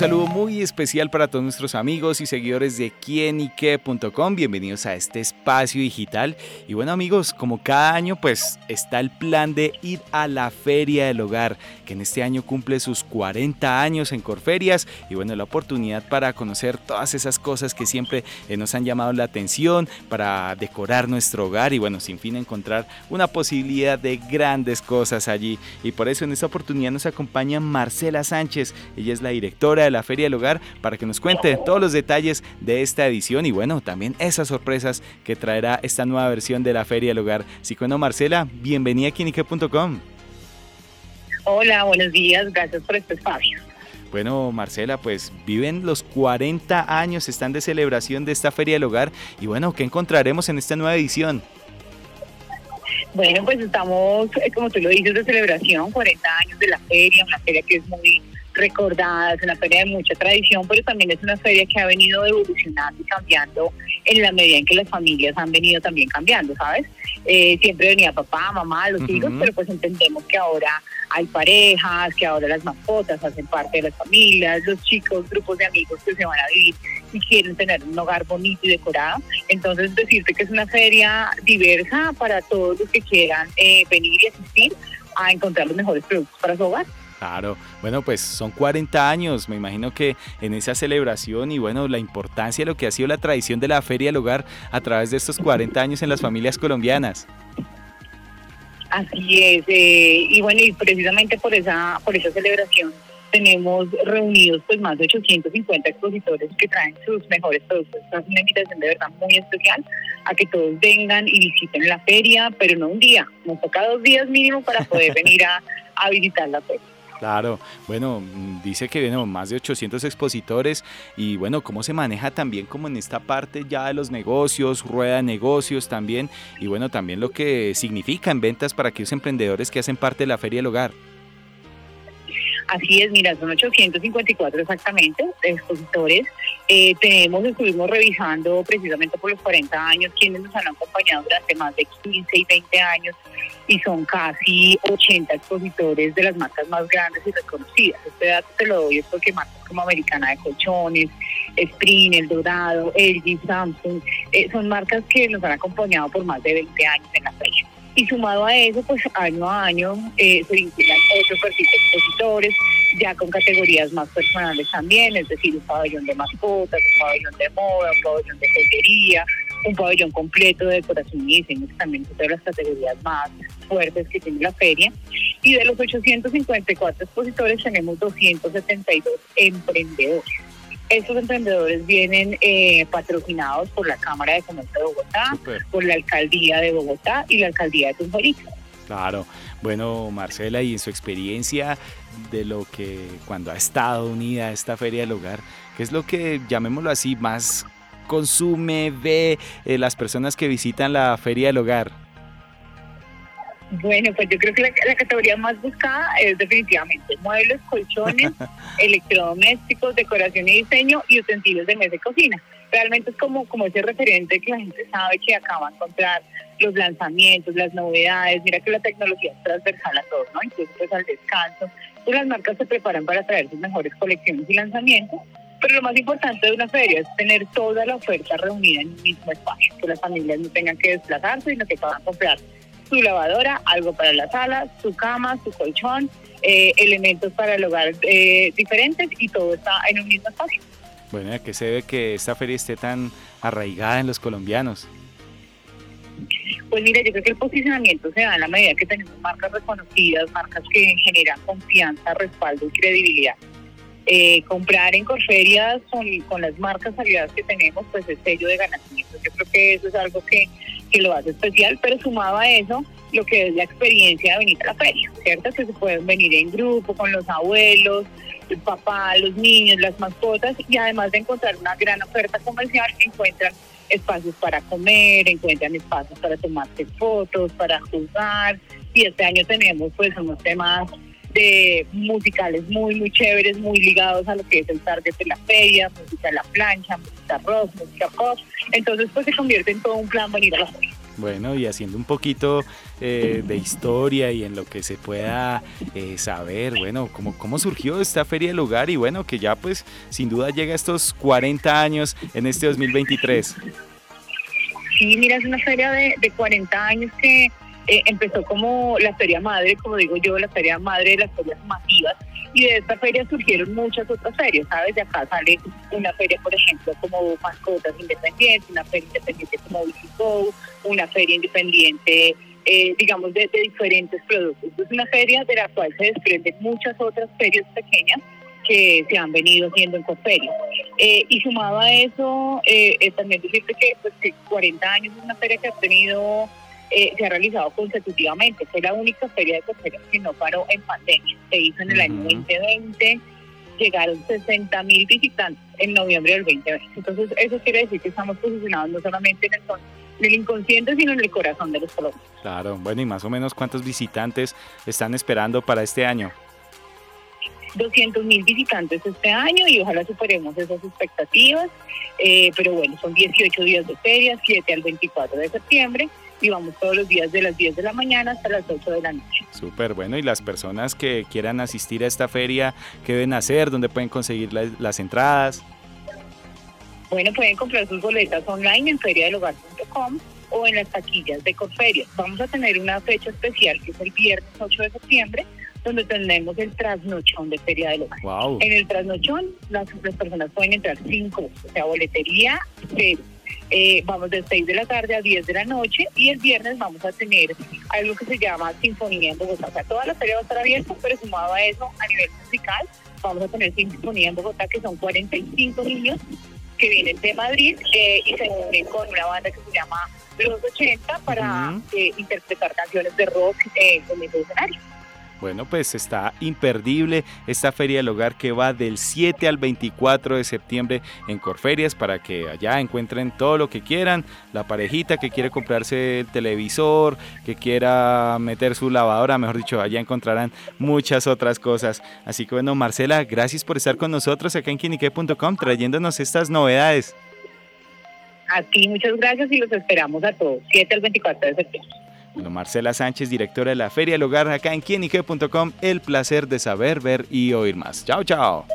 saludo muy especial para todos nuestros amigos y seguidores de quienique.com. Bienvenidos a este espacio digital. Y bueno amigos, como cada año pues está el plan de ir a la Feria del Hogar, que en este año cumple sus 40 años en Corferias. Y bueno, la oportunidad para conocer todas esas cosas que siempre eh, nos han llamado la atención, para decorar nuestro hogar y bueno, sin fin encontrar una posibilidad de grandes cosas allí. Y por eso en esta oportunidad nos acompaña Marcela Sánchez. Ella es la directora de la Feria del Hogar para que nos cuente todos los detalles de esta edición y bueno, también esas sorpresas que traerá esta nueva versión de la Feria del Hogar. Si bueno, Marcela, bienvenida a Quinique.com. Hola, buenos días, gracias por este espacio. Bueno, Marcela, pues viven los 40 años, están de celebración de esta Feria del Hogar y bueno, ¿qué encontraremos en esta nueva edición? Bueno, pues estamos, eh, como tú lo dices, de celebración, 40 años de la feria, una feria que es muy recordada, es una feria de mucha tradición, pero también es una feria que ha venido evolucionando y cambiando en la medida en que las familias han venido también cambiando, ¿sabes? Eh, siempre venía papá, mamá, los hijos, pero pues entendemos que ahora hay parejas, que ahora las mascotas hacen parte de las familias, los chicos, grupos de amigos que se van a vivir y quieren tener un hogar bonito y decorado. Entonces decirte que es una feria diversa para todos los que quieran eh, venir y asistir a encontrar los mejores productos para su hogar. Claro, bueno, pues son 40 años, me imagino que en esa celebración y bueno, la importancia de lo que ha sido la tradición de la Feria del Hogar a través de estos 40 años en las familias colombianas. Así es, eh, y bueno, y precisamente por esa, por esa celebración tenemos reunidos pues más de 850 expositores que traen sus mejores productos. Esta es una invitación de verdad muy especial a que todos vengan y visiten la feria, pero no un día, nos toca dos días mínimo para poder venir a, a visitar la feria. Claro, bueno, dice que bueno, más de 800 expositores y bueno, cómo se maneja también como en esta parte ya de los negocios, rueda de negocios también y bueno, también lo que significa en ventas para aquellos emprendedores que hacen parte de la Feria del Hogar. Así es, mira, son 854 exactamente expositores. Eh, tenemos, estuvimos revisando precisamente por los 40 años quienes nos han acompañado durante más de 15 y 20 años y son casi 80 expositores de las marcas más grandes y reconocidas. Este dato te lo doy es porque marcas como Americana de Colchones, Sprint, El Dorado, LG, Samsung, eh, son marcas que nos han acompañado por más de 20 años en la fecha. Y sumado a eso, pues año a año eh, se vinculan otros expositores, ya con categorías más personales también, es decir, un pabellón de mascotas, un pabellón de moda, un pabellón de joyería, un pabellón completo de decoración y diseño, que también son las categorías más fuertes que tiene la feria. Y de los 854 expositores tenemos 272 emprendedores. Estos emprendedores vienen eh, patrocinados por la Cámara de Comercio de Bogotá, por la Alcaldía de Bogotá y la Alcaldía de Tunjorica. Claro. Bueno, Marcela, y en su experiencia de lo que cuando ha estado unida a esta feria del hogar, ¿qué es lo que, llamémoslo así, más consume, ve eh, las personas que visitan la feria del hogar? Bueno, pues yo creo que la, categoría más buscada es definitivamente muebles, colchones, electrodomésticos, decoración y diseño y utensilios de mesa y cocina. Realmente es como, como ese referente que la gente sabe que acá va a encontrar los lanzamientos, las novedades. Mira que la tecnología es transversal a todos, ¿no? Incluso pues al descanso. Pues las marcas se preparan para traer sus mejores colecciones y lanzamientos. Pero lo más importante de una feria es tener toda la oferta reunida en un mismo espacio, que las familias no tengan que desplazarse, sino que puedan comprar su lavadora, algo para la sala, su cama, su colchón, eh, elementos para el hogar eh, diferentes y todo está en un mismo espacio. Bueno, ¿a qué se ve que esta feria esté tan arraigada en los colombianos? Pues mira, yo creo que el posicionamiento se da en la medida que tenemos marcas reconocidas, marcas que generan confianza, respaldo y credibilidad. Eh, comprar en Corferias con, con las marcas aliadas que tenemos, pues es sello de ganancia. Yo creo que eso es algo que que lo hace especial, pero sumado a eso, lo que es la experiencia de venir a la feria, ¿cierto? Que se pueden venir en grupo con los abuelos, el papá, los niños, las mascotas y además de encontrar una gran oferta comercial, encuentran espacios para comer, encuentran espacios para tomarse fotos, para jugar y este año tenemos pues unos temas de musicales muy, muy chéveres, muy ligados a lo que es el target de la feria, música a la plancha, música rock, música pop. Entonces, pues se convierte en todo un plan venir a la feria. Bueno, y haciendo un poquito eh, de historia y en lo que se pueda eh, saber, bueno, cómo, cómo surgió esta Feria del Hogar y bueno, que ya pues sin duda llega a estos 40 años en este 2023. Sí, mira, es una feria de, de 40 años que eh, empezó como la feria madre, como digo yo, la feria madre de las ferias masivas, y de esta feria surgieron muchas otras ferias, ¿sabes? De acá sale una feria, por ejemplo, como Mascotas Independientes, una feria independiente como Visito, una feria independiente, eh, digamos, de, diferentes productos. Es una feria de la cual se desprenden muchas otras ferias pequeñas que se han venido haciendo en Coferia. Eh, y sumado a eso, eh, también decirte que, pues, que 40 años es una feria que ha tenido eh, se ha realizado consecutivamente. Fue la única feria de cosméticos que no paró en pandemia. Se hizo en el año 2020, llegaron 60 mil visitantes en noviembre del 2020. Entonces, eso quiere decir que estamos posicionados no solamente en el, inconsciente, sino en el corazón de los colombianos. Claro, bueno, y más o menos cuántos visitantes están esperando para este año. 200 mil visitantes este año y ojalá superemos esas expectativas. Eh, pero bueno, son 18 días de feria, 7 al 24 de septiembre y vamos todos los días de las 10 de la mañana hasta las 8 de la noche. Súper bueno. Y las personas que quieran asistir a esta feria, ¿qué deben hacer? ¿Dónde pueden conseguir las entradas? Bueno, pueden comprar sus boletas online en feriadelhogar.com o en las taquillas de Corferias. Vamos a tener una fecha especial que es el viernes 8 de septiembre, donde tenemos el trasnochón de Feria del Hogar. En el trasnochón las, personas pueden entrar cinco, o sea, boletería cero. Eh, vamos de 6 de la tarde a 10 de la noche y el viernes vamos a tener algo que se llama Sinfonía en Bogotá. O sea, toda la feria va a estar abierta, pero sumado a eso, a nivel musical, vamos a tener Sinfonía en Bogotá, que son 45 niños que vienen de Madrid eh, y se unen con una banda que se llama Los 80 para eh, interpretar canciones de rock en el escenario. Bueno, pues está imperdible esta Feria del Hogar que va del 7 al 24 de septiembre en Corferias para que allá encuentren todo lo que quieran. La parejita que quiere comprarse el televisor, que quiera meter su lavadora, mejor dicho, allá encontrarán muchas otras cosas. Así que bueno, Marcela, gracias por estar con nosotros acá en quinique.com trayéndonos estas novedades. A ti muchas gracias y los esperamos a todos, 7 al 24 de septiembre. Bueno, Marcela Sánchez, directora de la Feria del Hogar acá en quienique.com. El placer de saber, ver y oír más. Chao, chao.